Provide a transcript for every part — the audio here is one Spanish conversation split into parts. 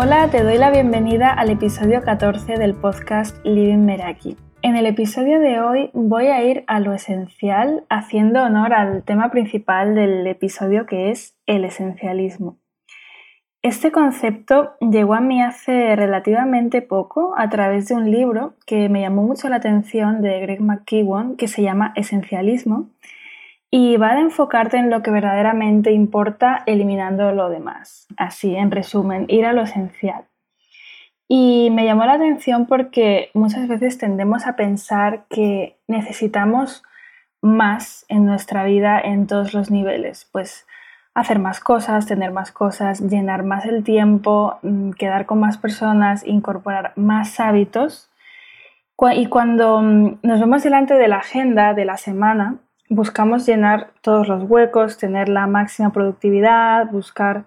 Hola, te doy la bienvenida al episodio 14 del podcast Living Meraki. En el episodio de hoy voy a ir a lo esencial haciendo honor al tema principal del episodio que es el esencialismo. Este concepto llegó a mí hace relativamente poco a través de un libro que me llamó mucho la atención de Greg McKeown que se llama Esencialismo y va a enfocarte en lo que verdaderamente importa eliminando lo demás. Así, en resumen, ir a lo esencial. Y me llamó la atención porque muchas veces tendemos a pensar que necesitamos más en nuestra vida en todos los niveles, pues hacer más cosas, tener más cosas, llenar más el tiempo, mm, quedar con más personas, incorporar más hábitos. Y cuando mm, nos vemos delante de la agenda de la semana, buscamos llenar todos los huecos, tener la máxima productividad, buscar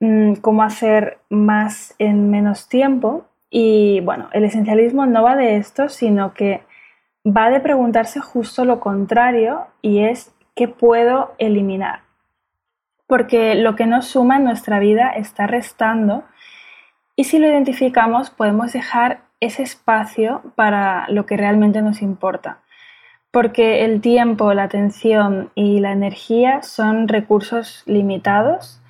mm, cómo hacer más en menos tiempo. Y bueno, el esencialismo no va de esto, sino que va de preguntarse justo lo contrario y es qué puedo eliminar porque lo que nos suma en nuestra vida está restando y si lo identificamos podemos dejar ese espacio para lo que realmente nos importa. Porque el tiempo, la atención y la energía son recursos limitados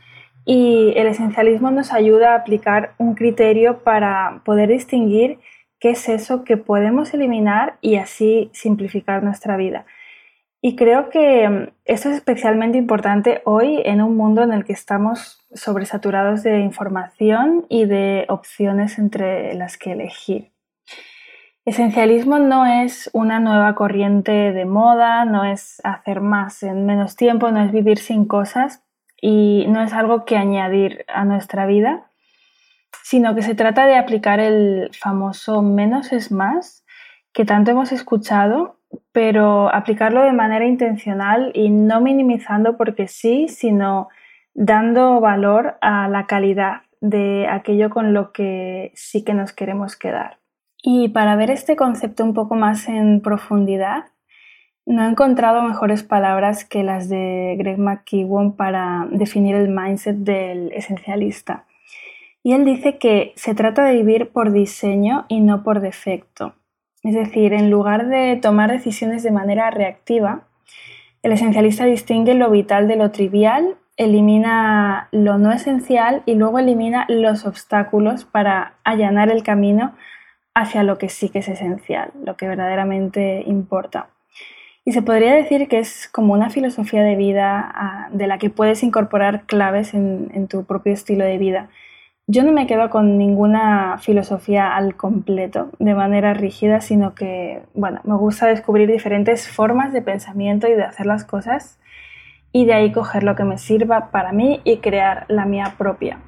y el esencialismo nos ayuda a aplicar un criterio para poder distinguir qué es eso que podemos eliminar y así simplificar nuestra vida. Y creo que esto es especialmente importante hoy en un mundo en el que estamos sobresaturados de información y de opciones entre las que elegir. Esencialismo no es una nueva corriente de moda, no es hacer más en menos tiempo, no es vivir sin cosas y no es algo que añadir a nuestra vida, sino que se trata de aplicar el famoso menos es más que tanto hemos escuchado pero aplicarlo de manera intencional y no minimizando porque sí, sino dando valor a la calidad de aquello con lo que sí que nos queremos quedar. Y para ver este concepto un poco más en profundidad, no he encontrado mejores palabras que las de Greg McKeown para definir el mindset del esencialista. Y él dice que se trata de vivir por diseño y no por defecto. Es decir, en lugar de tomar decisiones de manera reactiva, el esencialista distingue lo vital de lo trivial, elimina lo no esencial y luego elimina los obstáculos para allanar el camino hacia lo que sí que es esencial, lo que verdaderamente importa. Y se podría decir que es como una filosofía de vida ah, de la que puedes incorporar claves en tu propio estilo de vida yo no me quedo con ninguna filosofía al completo, de manera rígida, sino que, bueno, me gusta descubrir diferentes formas de pensamiento y de hacer las cosas y de ahí coger lo que me sirva para mí y crear la mía propia.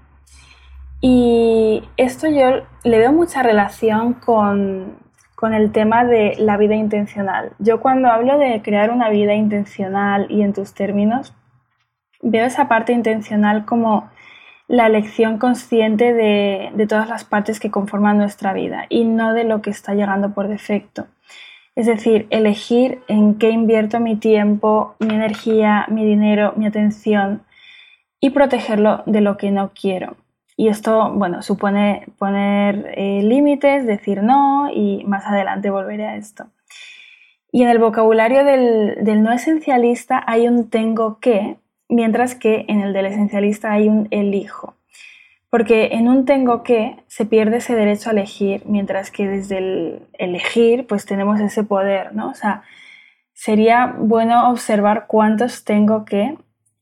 Y esto yo le veo mucha relación con, con el tema de la vida intencional. Yo cuando hablo de crear una vida intencional y en tus términos, veo esa parte intencional como la elección consciente de, todas las partes que conforman nuestra vida y no de lo que está llegando por defecto. Es decir, elegir en qué invierto mi tiempo, mi energía, mi dinero, mi atención y protegerlo de lo que no quiero. Y esto, bueno, supone poner eh, límites, decir no y más adelante volveré a esto. Y en el vocabulario del no esencialista hay un tengo que mientras que en el del esencialista hay un elijo. Porque en un tengo que se pierde ese derecho a elegir, mientras que desde el elegir pues tenemos ese poder, ¿no? O sea, sería bueno observar cuántos tengo que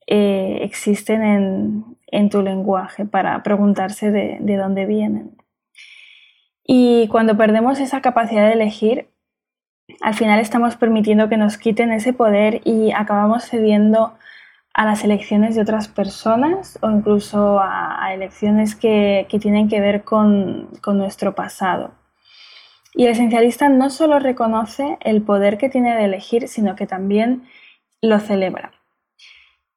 eh, existen en, tu lenguaje para preguntarse de, de dónde vienen. Y cuando perdemos esa capacidad de elegir, al final estamos permitiendo que nos quiten ese poder y acabamos cediendo a las elecciones de otras personas o incluso a, elecciones que, tienen que ver con, nuestro pasado. Y el esencialista no solo reconoce el poder que tiene de elegir, sino que también lo celebra.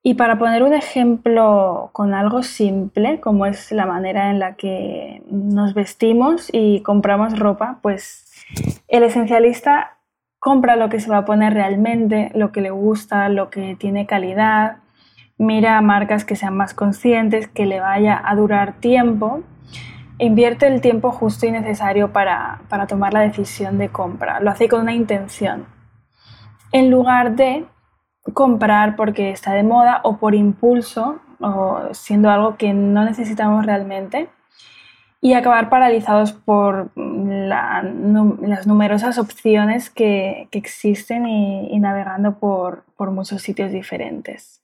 Y para poner un ejemplo con algo simple, como es la manera en la que nos vestimos y compramos ropa, pues el esencialista compra lo que se va a poner realmente, lo que le gusta, lo que tiene calidad, mira marcas que sean más conscientes, que le vaya a durar tiempo, invierte el tiempo justo y necesario para, para tomar la decisión de compra. Lo hace con una intención. En lugar de comprar porque está de moda o por impulso o siendo algo que no necesitamos realmente y acabar paralizados por las numerosas opciones que, existen y, navegando por, por, muchos sitios diferentes.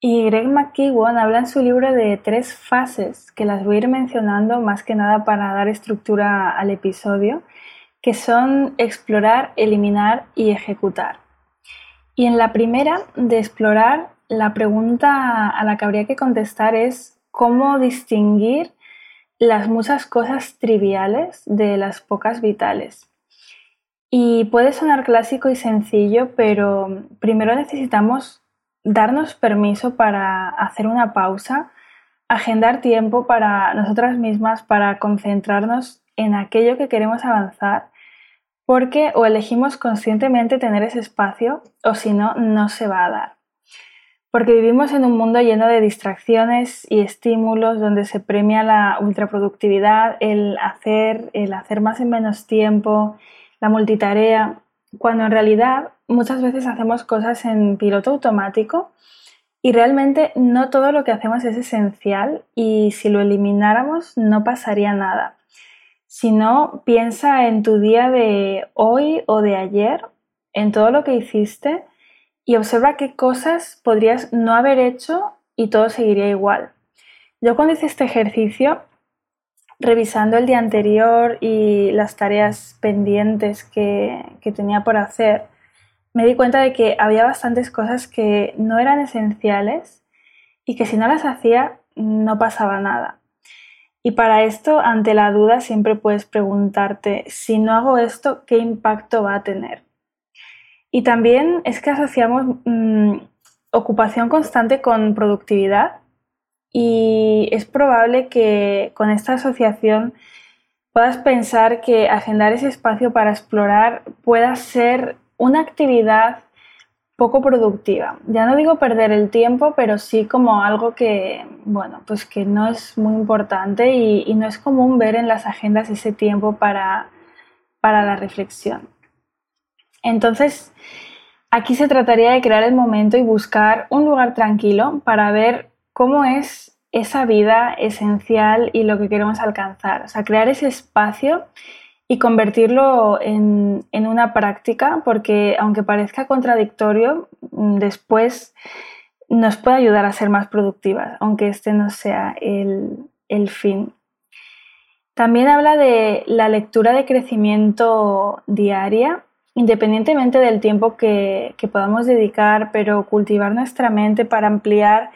Y Greg McKeown habla en su libro de tres fases, que las voy a ir mencionando más que nada para dar estructura al episodio, que son explorar, eliminar y ejecutar. Y en la primera de explorar, la pregunta a la que habría que contestar es cómo distinguir las muchas cosas triviales de las pocas vitales. Y puede sonar clásico y sencillo, pero primero necesitamos darnos permiso para hacer una pausa, agendar tiempo para nosotras mismas, para concentrarnos en aquello que queremos avanzar, porque o elegimos conscientemente tener ese espacio o si no, no se va a dar porque vivimos en un mundo lleno de distracciones y estímulos donde se premia la ultraproductividad, el hacer, el hacer más en menos tiempo, la multitarea, cuando en realidad muchas veces hacemos cosas en piloto automático y realmente no todo lo que hacemos es esencial y si lo elimináramos no pasaría nada. Si no, piensa en tu día de hoy o de ayer, en todo lo que hiciste y observa qué cosas podrías no haber hecho y todo seguiría igual. Yo cuando hice este ejercicio, revisando el día anterior y las tareas pendientes que, que tenía por hacer, me di cuenta de que había bastantes cosas que no eran esenciales y que si no las hacía no pasaba nada. Y para esto, ante la duda, siempre puedes preguntarte, si no hago esto, ¿qué impacto va a tener? Y también es que asociamos mm, ocupación constante con productividad y es probable que con esta asociación puedas pensar que agendar ese espacio para explorar pueda ser una actividad poco productiva. Ya no digo perder el tiempo, pero sí como algo que, bueno, pues que no es muy importante y, no es común ver en las agendas ese tiempo para, para la reflexión. Entonces, aquí se trataría de crear el momento y buscar un lugar tranquilo para ver cómo es esa vida esencial y lo que queremos alcanzar. O sea, crear ese espacio y convertirlo en, una práctica, porque aunque parezca contradictorio, mm, después nos puede ayudar a ser más productivas, aunque este no sea el, el fin. También habla de la lectura de crecimiento diaria independientemente del tiempo que, podamos dedicar, pero cultivar nuestra mente para ampliar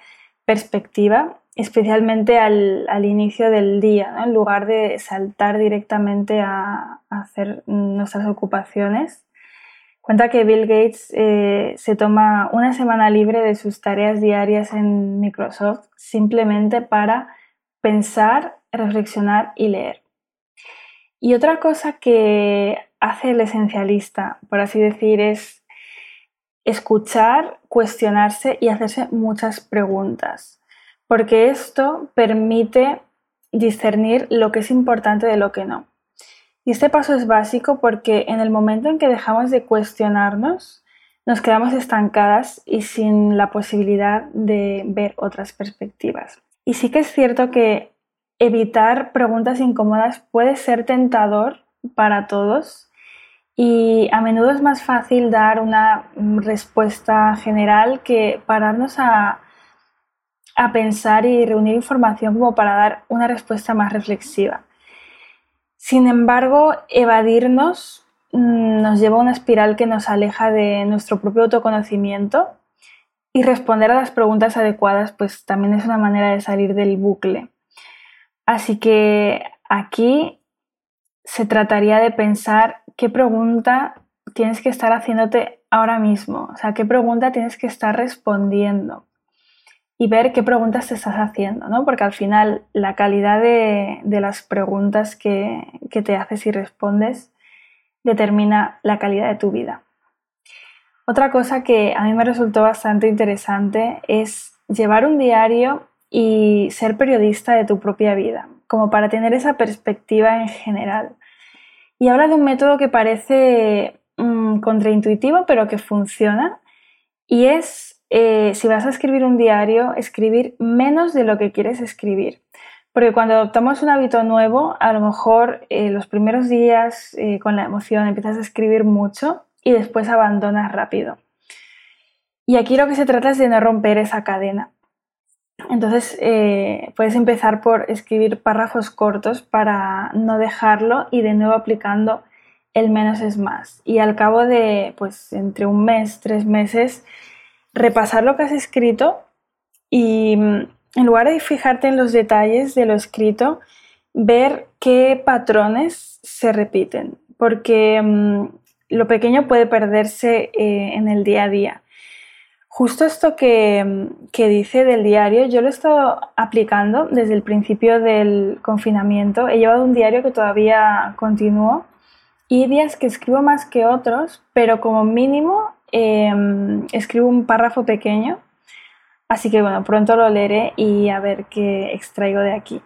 perspectiva, especialmente al, inicio del día, en lugar de saltar directamente a, hacer nuestras ocupaciones. Cuenta que Bill Gates eh, se toma una semana libre de sus tareas diarias en Microsoft simplemente para pensar, reflexionar y leer. Y otra cosa que hace el esencialista, por así decir, es escuchar, cuestionarse y hacerse muchas preguntas, porque esto permite discernir lo que es importante de lo que no. Y este paso es básico porque en el momento en que dejamos de cuestionarnos, nos quedamos estancadas y sin la posibilidad de ver otras perspectivas. Y sí que es cierto que evitar preguntas incómodas puede ser tentador para todos y a menudo es más fácil dar una respuesta general que pararnos a, pensar y reunir información como para dar una respuesta más reflexiva. Sin embargo, evadirnos mm, nos lleva a una espiral que nos aleja de nuestro propio autoconocimiento y responder a las preguntas adecuadas pues también es una manera de salir del bucle. Así que aquí se trataría de pensar qué pregunta tienes que estar haciéndote ahora mismo, o sea, qué pregunta tienes que estar respondiendo y ver qué preguntas te estás haciendo, ¿no? Porque al final la calidad de, las preguntas que, que te haces y respondes determina la calidad de tu vida. Otra cosa que a mí me resultó bastante interesante es llevar un diario y ser periodista de tu propia vida. como para tener esa perspectiva en general. Y habla de un método que parece mm, contraintuitivo, pero que funciona, y es, eh, si vas a escribir un diario, escribir menos de lo que quieres escribir. Porque cuando adoptamos un hábito nuevo, a lo mejor eh, los primeros días eh, con la emoción empiezas a escribir mucho y después abandonas rápido. Y aquí lo que se trata es de no romper esa cadena. Entonces puedes empezar por escribir párrafos cortos para no dejarlo y de nuevo aplicando el menos es más. Y al cabo de, pues, entre un mes, tres meses, repasar lo que has escrito y mm, en lugar de fijarte en los detalles de lo escrito, ver qué patrones se repiten, porque mm, lo pequeño puede perderse eh, en el día a día. Justo esto que, mm, que, dice del diario, yo lo he estado aplicando desde el principio del confinamiento. He llevado un diario que todavía continúo y días que escribo más que otros, pero como mínimo em, escribo un párrafo pequeño. Así que bueno, pronto lo leeré y a ver qué extraigo de aquí.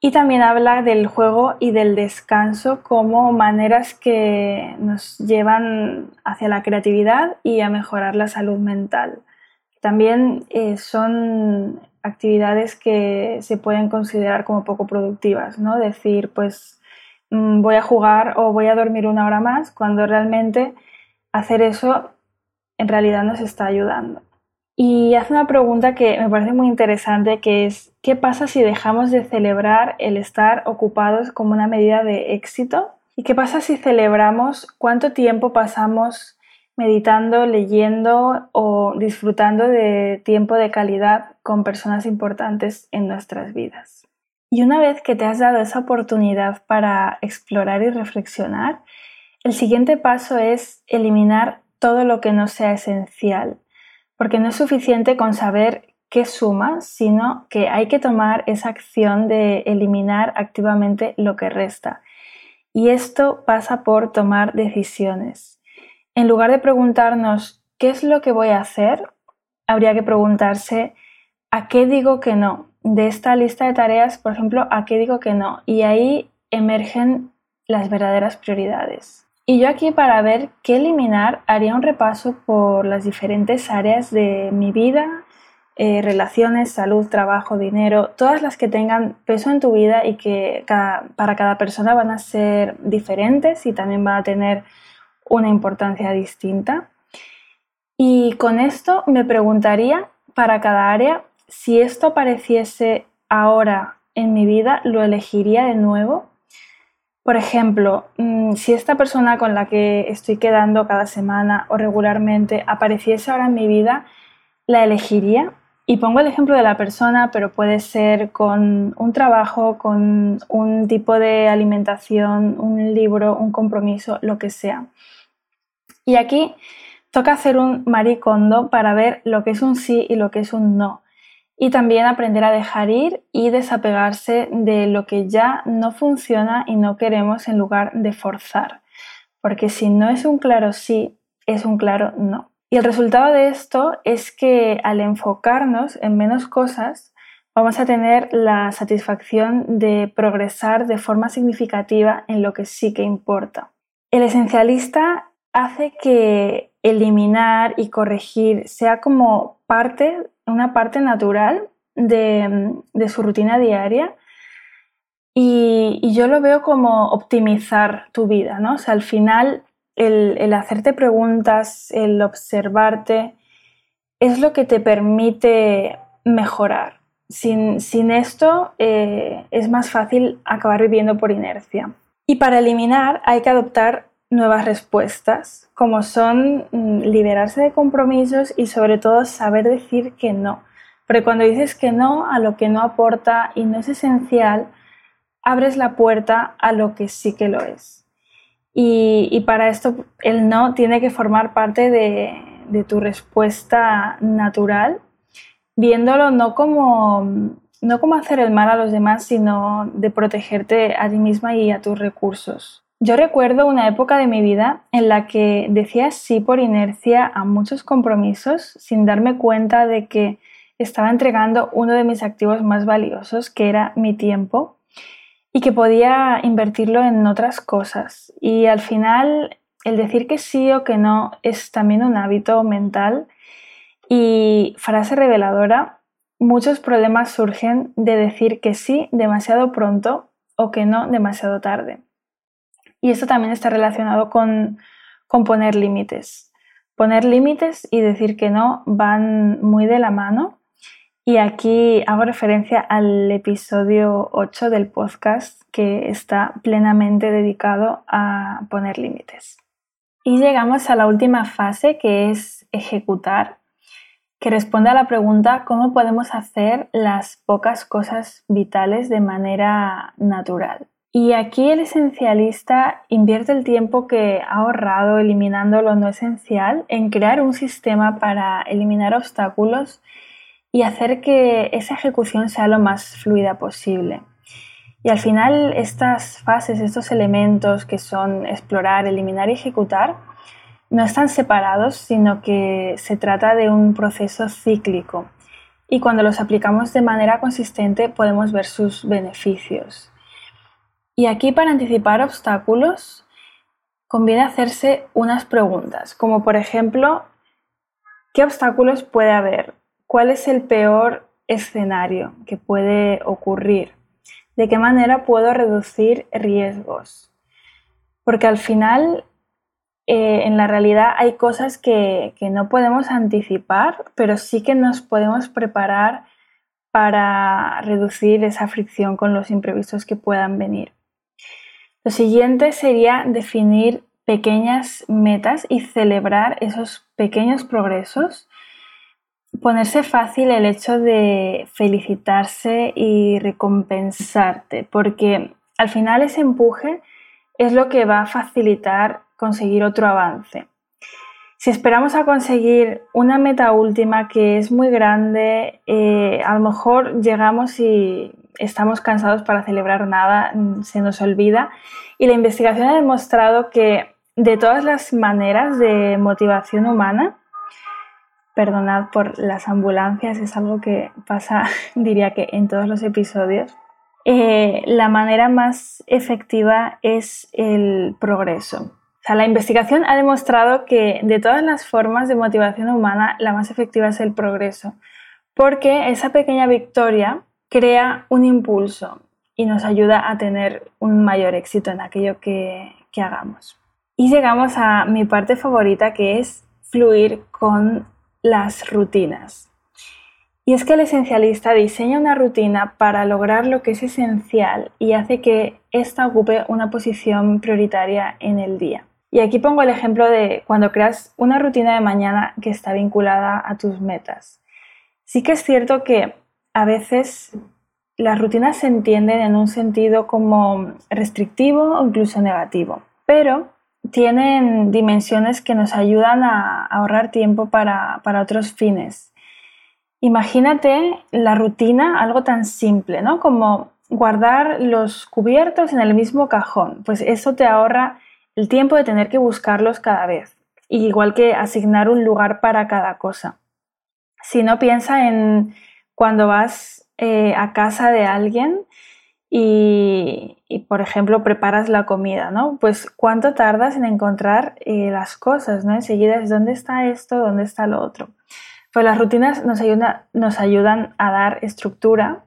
Y también habla del juego y del descanso como maneras que nos llevan hacia la creatividad y a mejorar la salud mental. También eh, son actividades que se pueden considerar como poco productivas, ¿no? Decir, pues Mm, voy a jugar o voy a dormir una hora más, cuando realmente hacer eso en realidad nos está ayudando. Y hace una pregunta que me parece muy interesante, que es, ¿qué pasa si dejamos de celebrar el estar ocupados como una medida de éxito? ¿Y qué pasa si celebramos cuánto tiempo pasamos meditando, leyendo o disfrutando de tiempo de calidad con personas importantes en nuestras vidas? Y una vez que te has dado esa oportunidad para explorar y reflexionar, el siguiente paso es eliminar todo lo que no sea esencial, porque no es suficiente con saber qué suma, sino que hay que tomar esa acción de eliminar activamente lo que resta. Y esto pasa por tomar decisiones. En lugar de preguntarnos qué es lo que voy a hacer, habría que preguntarse a qué digo que no, de esta lista de tareas, por ejemplo, a qué digo que no. Y ahí emergen las verdaderas prioridades. Y yo aquí para ver qué eliminar haría un repaso por las diferentes áreas de mi vida, eh, relaciones, salud, trabajo, dinero, todas las que tengan peso en tu vida y que para cada persona van a ser diferentes y también van a tener una importancia distinta. Y con esto me preguntaría para cada área si esto apareciese ahora en mi vida, ¿lo elegiría de nuevo? Por ejemplo, mm, si esta persona con la que estoy quedando cada semana o regularmente apareciese ahora en mi vida, ¿la elegiría? Y pongo el ejemplo de la persona, pero puede ser con un trabajo, con un tipo de alimentación, un libro, un compromiso, lo que sea. Y aquí toca hacer un maricondo para ver lo que es un sí y lo que es un no y también aprender a dejar ir y desapegarse de lo que ya no funciona y no queremos en lugar de forzar. Porque si no es un claro sí, es un claro no. Y el resultado de esto es que al enfocarnos en menos cosas, vamos a tener la satisfacción de progresar de forma significativa en lo que sí que importa. El esencialista hace que eliminar y corregir sea como parte una parte natural de, su rutina diaria y, yo lo veo como optimizar tu vida, ¿no? O sea, al final el, hacerte preguntas, el observarte, es lo que te permite mejorar. Sin, esto eh, es más fácil acabar viviendo por inercia. Y para eliminar hay que adoptar nuevas respuestas, como son mm, liberarse de compromisos y sobre todo saber decir que no. Porque cuando dices que no a lo que no aporta y no es esencial, abres la puerta a lo que sí que lo es. Y, para esto el no tiene que formar parte de, de tu respuesta natural, viéndolo no como, no como hacer el mal a los demás, sino de protegerte a ti misma y a tus recursos. Yo recuerdo una época de mi vida en la que decía sí por inercia a muchos compromisos sin darme cuenta de que estaba entregando uno de mis activos más valiosos, que era mi tiempo. y que podía invertirlo en otras cosas. Y al final el decir que sí o que no es también un hábito mental y frase reveladora, muchos problemas surgen de decir que sí demasiado pronto o que no demasiado tarde. Y esto también está relacionado con, poner límites. Poner límites y decir que no van muy de la mano. Y aquí hago referencia al episodio 8 del podcast que está plenamente dedicado a poner límites. Y llegamos a la última fase que es ejecutar, que responde a la pregunta cómo podemos hacer las pocas cosas vitales de manera natural. Y aquí el esencialista invierte el tiempo que ha ahorrado eliminando lo no esencial en crear un sistema para eliminar obstáculos y hacer que esa ejecución sea lo más fluida posible. Y al final estas fases, estos elementos que son explorar, eliminar y ejecutar, no están separados, sino que se trata de un proceso cíclico. Y cuando los aplicamos de manera consistente podemos ver sus beneficios. Y aquí para anticipar obstáculos conviene hacerse unas preguntas, como por ejemplo, ¿qué obstáculos puede haber? ¿Cuál es el peor escenario que puede ocurrir? ¿De qué manera puedo reducir riesgos? Porque al final, eh, en la realidad hay cosas que, que no podemos anticipar, pero sí que nos podemos preparar para reducir esa fricción con los imprevistos que puedan venir. Lo siguiente sería definir pequeñas metas y celebrar esos pequeños progresos ponerse fácil el hecho de felicitarse y recompensarte, porque al final ese empuje es lo que va a facilitar conseguir otro avance. Si esperamos a conseguir una meta última que es muy grande, eh, a lo mejor llegamos y estamos cansados para celebrar nada, se nos olvida. Y la investigación ha demostrado que de todas las maneras de motivación humana, perdonad por las ambulancias, es algo que pasa, diría que en todos los episodios. Eh, la manera más efectiva es el progreso. O sea, la investigación ha demostrado que de todas las formas de motivación humana, la más efectiva es el progreso, porque esa pequeña victoria crea un impulso y nos ayuda a tener un mayor éxito en aquello que, que hagamos. Y llegamos a mi parte favorita, que es fluir con las rutinas. Y es que el esencialista diseña una rutina para lograr lo que es esencial y hace que ésta ocupe una posición prioritaria en el día. Y aquí pongo el ejemplo de cuando creas una rutina de mañana que está vinculada a tus metas. Sí que es cierto que a veces las rutinas se entienden en un sentido como restrictivo o incluso negativo, pero tienen dimensiones que nos ayudan a ahorrar tiempo para, otros fines. Imagínate la rutina, algo tan simple, ¿no? Como guardar los cubiertos en el mismo cajón. Pues eso te ahorra el tiempo de tener que buscarlos cada vez. Igual que asignar un lugar para cada cosa. Si no piensa en cuando vas eh, a casa de alguien y, por ejemplo, preparas la comida, ¿no? Pues cuánto tardas en encontrar eh, las cosas, ¿no? Enseguida es dónde está esto, dónde está lo otro. Pues las rutinas nos, nos ayudan a dar estructura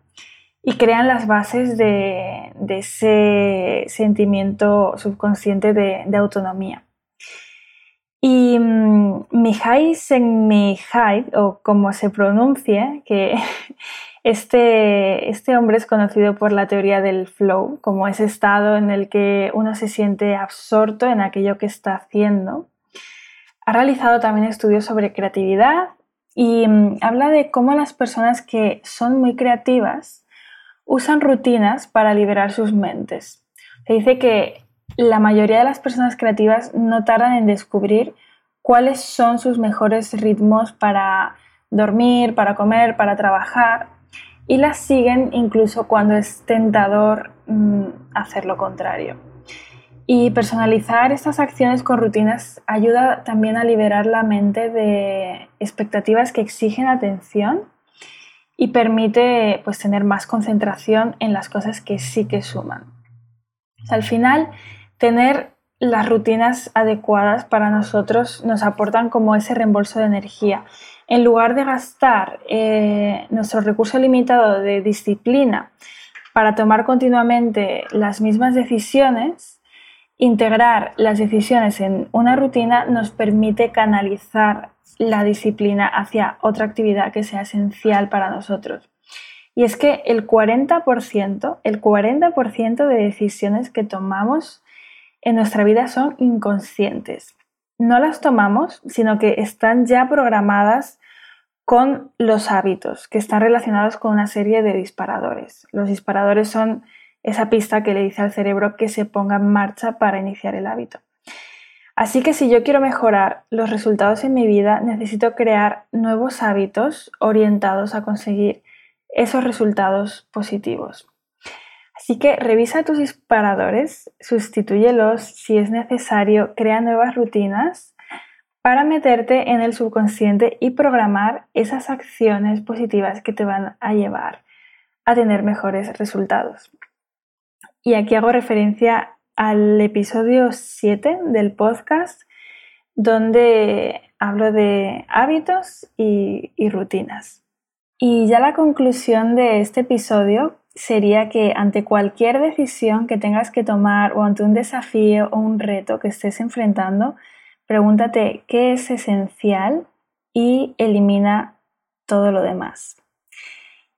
y crean las bases de, ese sentimiento subconsciente de, autonomía. Y um, Mihai Csikszentmihalyi, o como se pronuncie, que este, este hombre es conocido por la teoría del flow, como ese estado en el que uno se siente absorto en aquello que está haciendo. Ha realizado también estudios sobre creatividad y mm, habla de cómo las personas que son muy creativas usan rutinas para liberar sus mentes. Se dice que la mayoría de las personas creativas no tardan en descubrir cuáles son sus mejores ritmos para dormir, para comer, para trabajar y las siguen incluso cuando es tentador mm, hacer lo contrario. Y personalizar estas acciones con rutinas ayuda también a liberar la mente de expectativas que exigen atención y permite pues, tener más concentración en las cosas que sí que suman. Al final, tener las rutinas adecuadas para nosotros nos aportan como ese reembolso de energía. En lugar de gastar eh, nuestro recurso limitado de disciplina para tomar continuamente las mismas decisiones, integrar las decisiones en una rutina nos permite canalizar la disciplina hacia otra actividad que sea esencial para nosotros. Y es que el 40%, el 40% de decisiones que tomamos en nuestra vida son inconscientes. No las tomamos, sino que están ya programadas con los hábitos, que están relacionados con una serie de disparadores. Los disparadores son esa pista que le dice al cerebro que se ponga en marcha para iniciar el hábito. Así que si yo quiero mejorar los resultados en mi vida, necesito crear nuevos hábitos orientados a conseguir esos resultados positivos. Así que revisa tus disparadores, sustitúyelos si es necesario, crea nuevas rutinas para meterte en el subconsciente y programar esas acciones positivas que te van a llevar a tener mejores resultados. Y aquí hago referencia al episodio 7 del podcast donde hablo de hábitos y, y rutinas. Y ya la conclusión de este episodio sería que ante cualquier decisión que tengas que tomar o ante un desafío o un reto que estés enfrentando, pregúntate qué es esencial y elimina todo lo demás.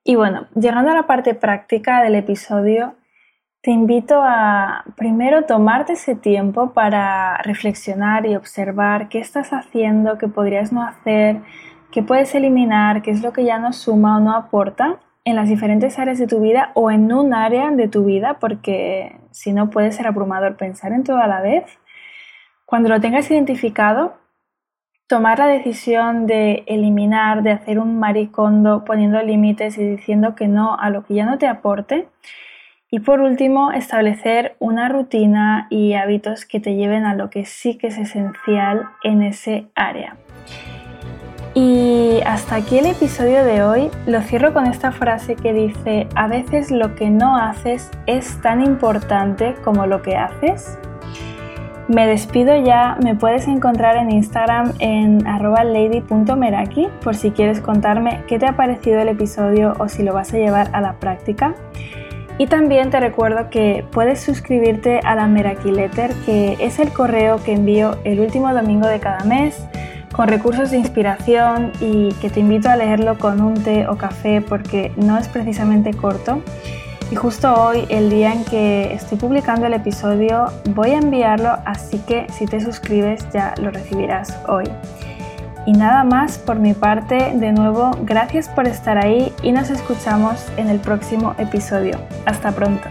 Y bueno, llegando a la parte práctica del episodio, te invito a primero tomarte ese tiempo para reflexionar y observar qué estás haciendo, qué podrías no hacer, qué puedes eliminar, qué es lo que ya no suma o no aporta en las diferentes áreas de tu vida o en un área de tu vida, porque si no puede ser abrumador pensar en todo a la vez. Cuando lo tengas identificado, tomar la decisión de eliminar, de hacer un maricondo poniendo límites y diciendo que no a lo que ya no te aporte. Y por último, establecer una rutina y hábitos que te lleven a lo que sí que es esencial en ese área. Y hasta aquí el episodio de hoy. Lo cierro con esta frase que dice, a veces lo que no haces es tan importante como lo que haces. Me despido ya, me puedes encontrar en Instagram en lady.meraki por si quieres contarme qué te ha parecido el episodio o si lo vas a llevar a la práctica. Y también te recuerdo que puedes suscribirte a la Meraki Letter, que es el correo que envío el último domingo de cada mes con recursos de inspiración y que te invito a leerlo con un té o café porque no es precisamente corto. Y justo hoy, el día en que estoy publicando el episodio, voy a enviarlo, así que si te suscribes ya lo recibirás hoy. Y nada más por mi parte, de nuevo, gracias por estar ahí y nos escuchamos en el próximo episodio. Hasta pronto.